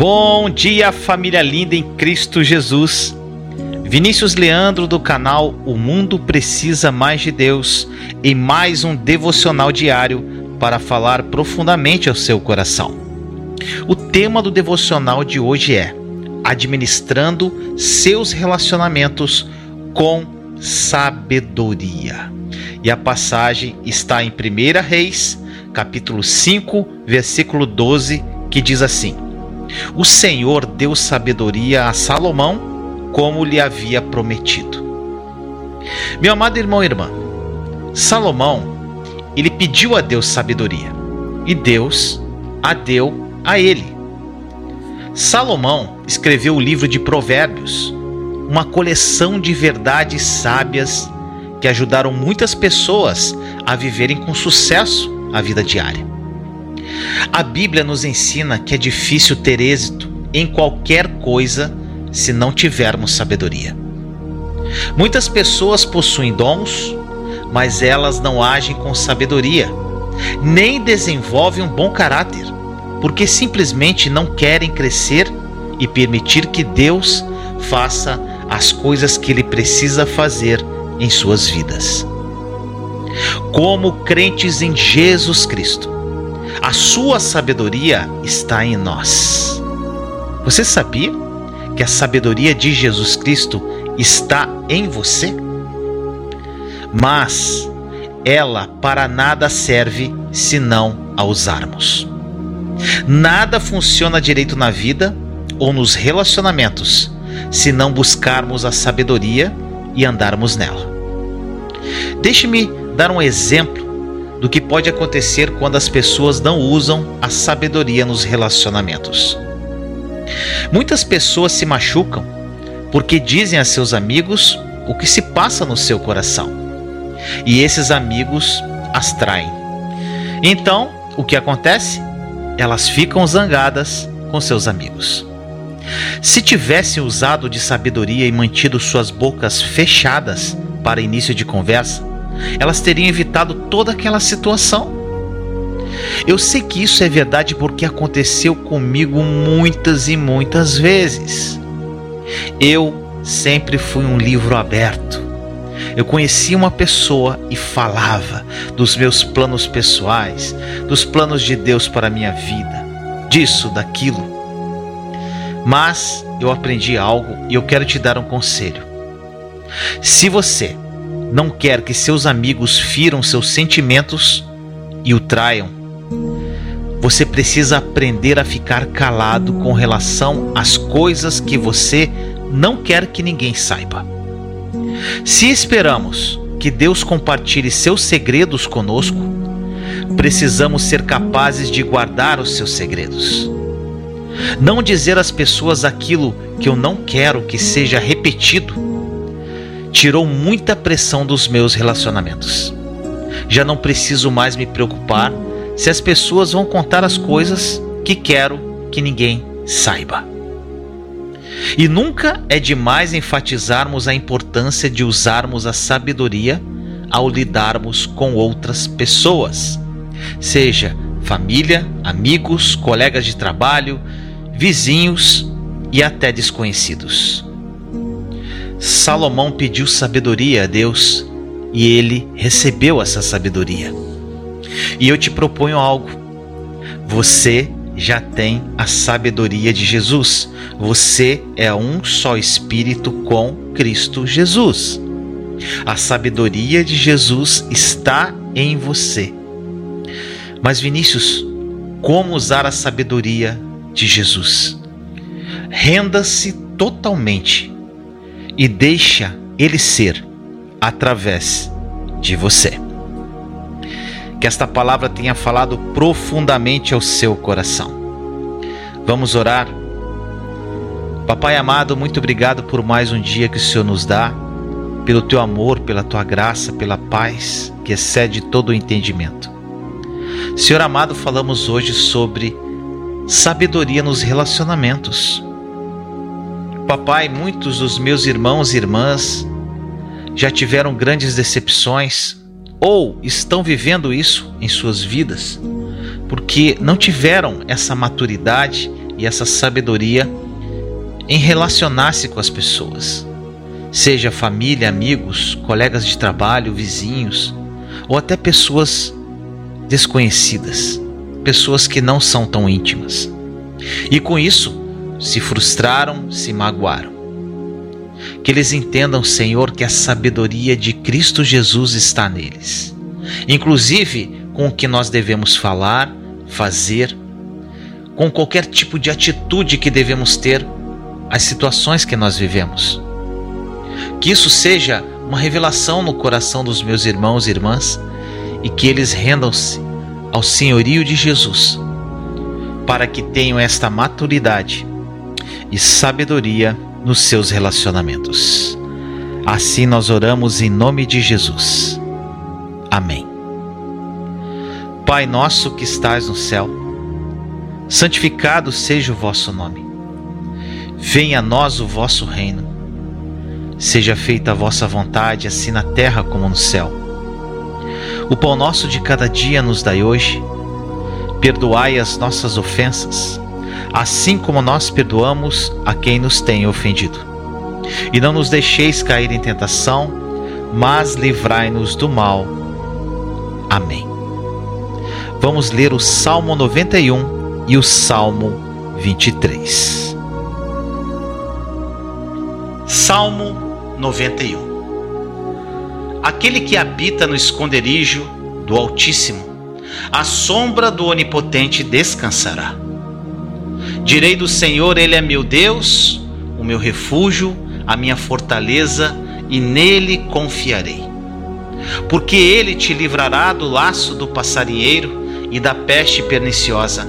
Bom dia, família linda em Cristo Jesus. Vinícius Leandro do canal O Mundo Precisa Mais de Deus em mais um devocional diário para falar profundamente ao seu coração. O tema do devocional de hoje é Administrando seus relacionamentos com sabedoria. E a passagem está em 1 Reis, capítulo 5, versículo 12, que diz assim: O Senhor deu sabedoria a Salomão, como lhe havia prometido. Meu amado irmão e irmã, Salomão, ele pediu a Deus sabedoria, e Deus a deu a ele. Salomão escreveu o livro de Provérbios, uma coleção de verdades sábias que ajudaram muitas pessoas a viverem com sucesso a vida diária. A Bíblia nos ensina que é difícil ter êxito em qualquer coisa se não tivermos sabedoria. Muitas pessoas possuem dons, mas elas não agem com sabedoria, nem desenvolvem um bom caráter, porque simplesmente não querem crescer e permitir que Deus faça as coisas que ele precisa fazer em suas vidas. Como crentes em Jesus Cristo, a sua sabedoria está em nós. Você sabia que a sabedoria de Jesus Cristo está em você? Mas ela para nada serve se não a usarmos. Nada funciona direito na vida ou nos relacionamentos se não buscarmos a sabedoria e andarmos nela. Deixe-me dar um exemplo do que pode acontecer quando as pessoas não usam a sabedoria nos relacionamentos. Muitas pessoas se machucam porque dizem a seus amigos o que se passa no seu coração. E esses amigos as traem. Então, o que acontece? Elas ficam zangadas com seus amigos. Se tivessem usado de sabedoria e mantido suas bocas fechadas para início de conversa, elas teriam evitado toda aquela situação. Eu sei que isso é verdade porque aconteceu comigo muitas e muitas vezes. Eu sempre fui um livro aberto. Eu conhecia uma pessoa e falava dos meus planos pessoais, dos planos de Deus para a minha vida, disso, daquilo. Mas eu aprendi algo e eu quero te dar um conselho. Se você não quer que seus amigos firam seus sentimentos e o traiam, você precisa aprender a ficar calado com relação às coisas que você não quer que ninguém saiba. Se esperamos que Deus compartilhe seus segredos conosco, precisamos ser capazes de guardar os seus segredos. Não dizer às pessoas aquilo que eu não quero que seja repetido tirou muita pressão dos meus relacionamentos. Já não preciso mais me preocupar se as pessoas vão contar as coisas que quero que ninguém saiba. E nunca é demais enfatizarmos a importância de usarmos a sabedoria ao lidarmos com outras pessoas, seja família, amigos, colegas de trabalho, vizinhos e até desconhecidos. Salomão pediu sabedoria a Deus e ele recebeu essa sabedoria. E eu te proponho algo. Você já tem a sabedoria de Jesus. Você é um só espírito com Cristo Jesus. A sabedoria de Jesus está em você. Mas Vinícius, como usar a sabedoria de Jesus. Renda-se totalmente e deixa ele ser através de você. Que esta palavra tenha falado profundamente ao seu coração. Vamos orar. Papai amado, muito obrigado por mais um dia que o Senhor nos dá, pelo teu amor, pela tua graça, pela paz que excede todo o entendimento. Senhor amado, falamos hoje sobre sabedoria nos relacionamentos. Papai, muitos dos meus irmãos e irmãs já tiveram grandes decepções ou estão vivendo isso em suas vidas porque não tiveram essa maturidade e essa sabedoria em relacionar-se com as pessoas, seja família, amigos, colegas de trabalho, vizinhos ou até pessoas desconhecidas, pessoas que não são tão íntimas. E com isso se frustraram, se magoaram. Que eles entendam, Senhor, que a sabedoria de Cristo Jesus está neles, inclusive com o que nós devemos falar, fazer, com qualquer tipo de atitude que devemos ter as situações que nós vivemos. Que isso seja uma revelação no coração dos meus irmãos e irmãs e que eles rendam-se ao senhorio de Jesus, para que tenham esta maturidade e sabedoria nos seus relacionamentos. Assim nós oramos em nome de Jesus. Amém. Pai nosso que estais no céu, santificado seja o vosso nome. Venha a nós o vosso reino. Seja feita a vossa vontade, assim na terra como no céu. O pão nosso de cada dia nos dai hoje. Perdoai as nossas ofensas, assim como nós perdoamos a quem nos tem ofendido. E não nos deixeis cair em tentação, mas livrai-nos do mal. Amém. Vamos ler o Salmo 91 e o Salmo 23. Salmo 91 Aquele que habita no esconderijo do Altíssimo, a sombra do Onipotente descansará. Direi do Senhor, Ele é meu Deus, o meu refúgio, a minha fortaleza, e nele confiarei. Porque ele te livrará do laço do passarinheiro e da peste perniciosa.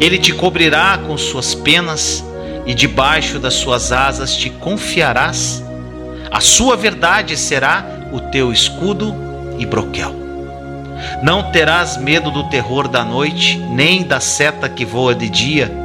Ele te cobrirá com suas penas e debaixo das suas asas te confiarás. A sua verdade será o teu escudo e broquel. Não terás medo do terror da noite, nem da seta que voa de dia,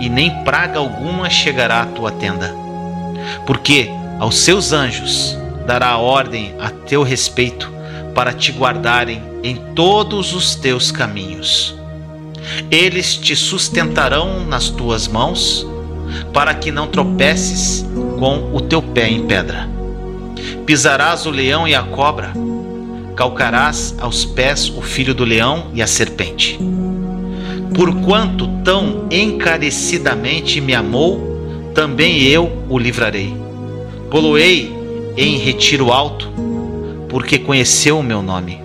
e nem praga alguma chegará à tua tenda. Porque aos seus anjos dará ordem a teu respeito, para te guardarem em todos os teus caminhos. Eles te sustentarão nas tuas mãos, para que não tropeces com o teu pé em pedra. Pisarás o leão e a cobra, calcarás aos pés o filho do leão e a serpente. Porquanto tão encarecidamente me amou, também eu o livrarei. Poloei em retiro alto, porque conheceu o meu nome.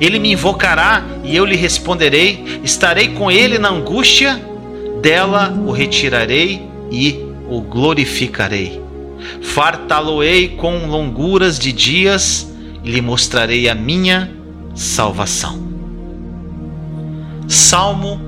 Ele me invocará e eu lhe responderei. Estarei com ele na angústia, dela o retirarei e o glorificarei. Fartá-lo-ei com longuras de dias e lhe mostrarei a minha salvação. Salmo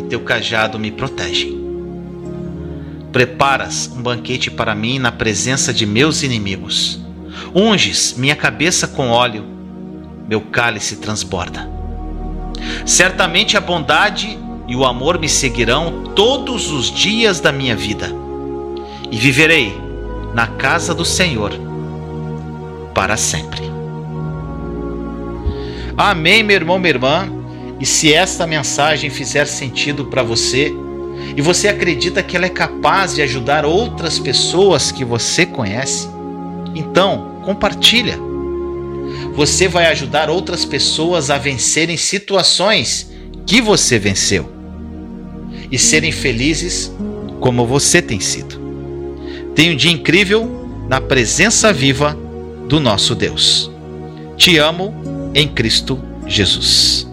e teu cajado me protegem. Preparas um banquete para mim na presença de meus inimigos. Unges minha cabeça com óleo meu cálice transborda. Certamente a bondade e o amor me seguirão todos os dias da minha vida, e viverei na casa do Senhor para sempre. Amém, meu irmão, minha irmã. E se esta mensagem fizer sentido para você, e você acredita que ela é capaz de ajudar outras pessoas que você conhece, então compartilha você vai ajudar outras pessoas a vencerem situações que você venceu e serem felizes como você tem sido. Tenha um dia incrível na presença viva do nosso Deus. Te amo em Cristo Jesus.